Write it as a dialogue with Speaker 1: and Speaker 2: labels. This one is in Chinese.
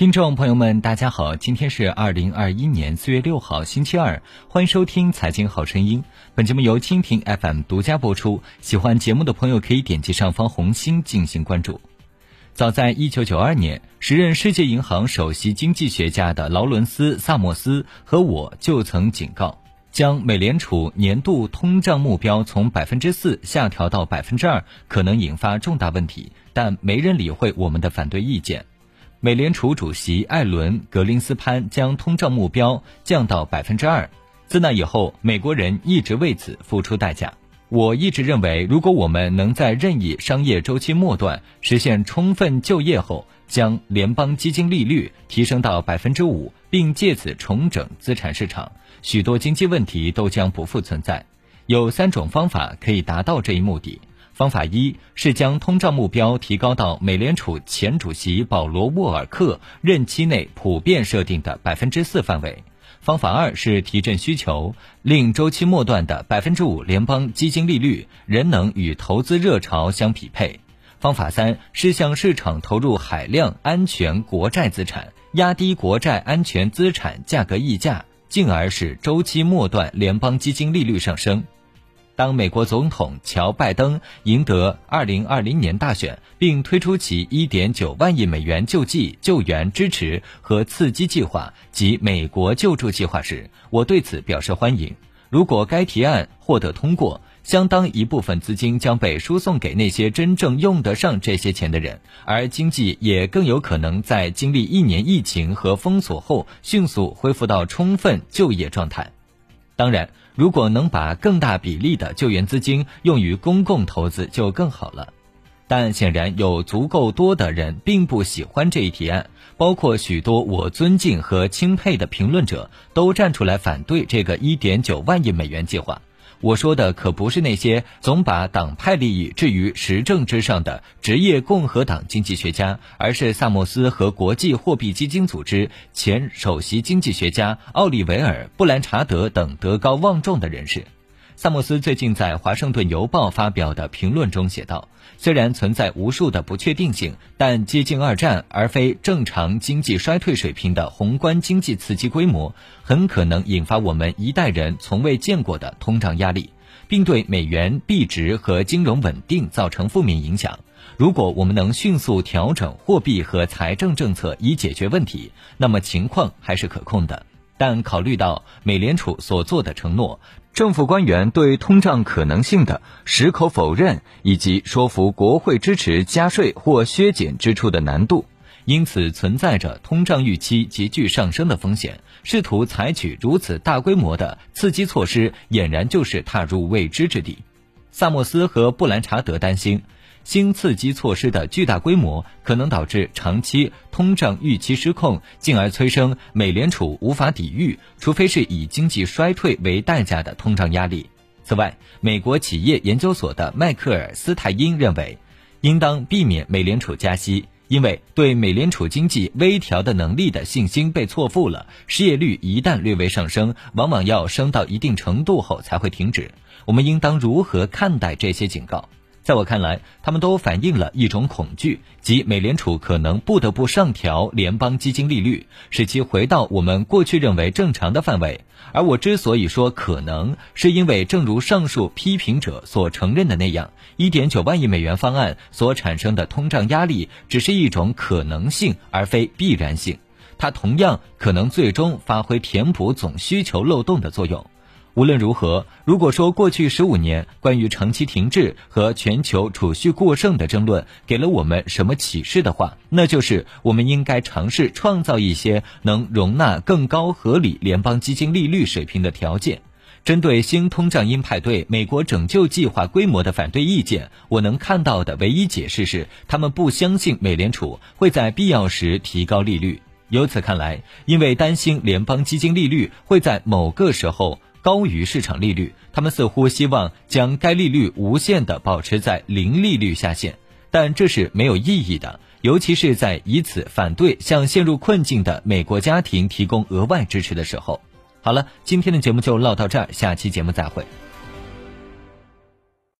Speaker 1: 听众朋友们，大家好，今天是二零二一年四月六号，星期二，欢迎收听《财经好声音》。本节目由蜻蜓 FM 独家播出。喜欢节目的朋友可以点击上方红心进行关注。早在一九九二年，时任世界银行首席经济学家的劳伦斯·萨默斯和我就曾警告，将美联储年度通胀目标从百分之四下调到百分之二，可能引发重大问题。但没人理会我们的反对意见。美联储主席艾伦·格林斯潘将通胀目标降到百分之二。自那以后，美国人一直为此付出代价。我一直认为，如果我们能在任意商业周期末段实现充分就业后，将联邦基金利率提升到百分之五，并借此重整资产市场，许多经济问题都将不复存在。有三种方法可以达到这一目的。方法一是将通胀目标提高到美联储前主席保罗沃尔克任期内普遍设定的百分之四范围。方法二是提振需求，令周期末段的百分之五联邦基金利率仍能与投资热潮相匹配。方法三是向市场投入海量安全国债资产，压低国债安全资产价格溢价，进而使周期末段联邦基金利率上升。当美国总统乔·拜登赢得2020年大选，并推出其1.9万亿美元救济、救援、支持和刺激计划及美国救助计划时，我对此表示欢迎。如果该提案获得通过，相当一部分资金将被输送给那些真正用得上这些钱的人，而经济也更有可能在经历一年疫情和封锁后迅速恢复到充分就业状态。当然。如果能把更大比例的救援资金用于公共投资，就更好了。但显然有足够多的人并不喜欢这一提案，包括许多我尊敬和钦佩的评论者，都站出来反对这个1.9万亿美元计划。我说的可不是那些总把党派利益置于实政之上的职业共和党经济学家，而是萨默斯和国际货币基金组织前首席经济学家奥利维尔·布兰查德等德高望重的人士。萨默斯最近在《华盛顿邮报》发表的评论中写道：“虽然存在无数的不确定性，但接近二战而非正常经济衰退水平的宏观经济刺激规模，很可能引发我们一代人从未见过的通胀压力，并对美元币值和金融稳定造成负面影响。如果我们能迅速调整货币和财政政策以解决问题，那么情况还是可控的。但考虑到美联储所做的承诺，政府官员对通胀可能性的矢口否认，以及说服国会支持加税或削减支出的难度，因此存在着通胀预期急剧上升的风险。试图采取如此大规模的刺激措施，俨然就是踏入未知之地。萨默斯和布兰查德担心。新刺激措施的巨大规模可能导致长期通胀预期失控，进而催生美联储无法抵御，除非是以经济衰退为代价的通胀压力。此外，美国企业研究所的迈克尔·斯泰因认为，应当避免美联储加息，因为对美联储经济微调的能力的信心被错付了。失业率一旦略微上升，往往要升到一定程度后才会停止。我们应当如何看待这些警告？在我看来，他们都反映了一种恐惧，即美联储可能不得不上调联邦基金利率，使其回到我们过去认为正常的范围。而我之所以说可能，是因为正如上述批评者所承认的那样，1.9万亿美元方案所产生的通胀压力只是一种可能性，而非必然性。它同样可能最终发挥填补总需求漏洞的作用。无论如何，如果说过去十五年关于长期停滞和全球储蓄过剩的争论给了我们什么启示的话，那就是我们应该尝试创造一些能容纳更高合理联邦基金利率水平的条件。针对新通胀鹰派对美国拯救计划规模的反对意见，我能看到的唯一解释是，他们不相信美联储会在必要时提高利率。由此看来，因为担心联邦基金利率会在某个时候。高于市场利率，他们似乎希望将该利率无限地保持在零利率下限，但这是没有意义的，尤其是在以此反对向陷入困境的美国家庭提供额外支持的时候。好了，今天的节目就唠到这儿，下期节目再会。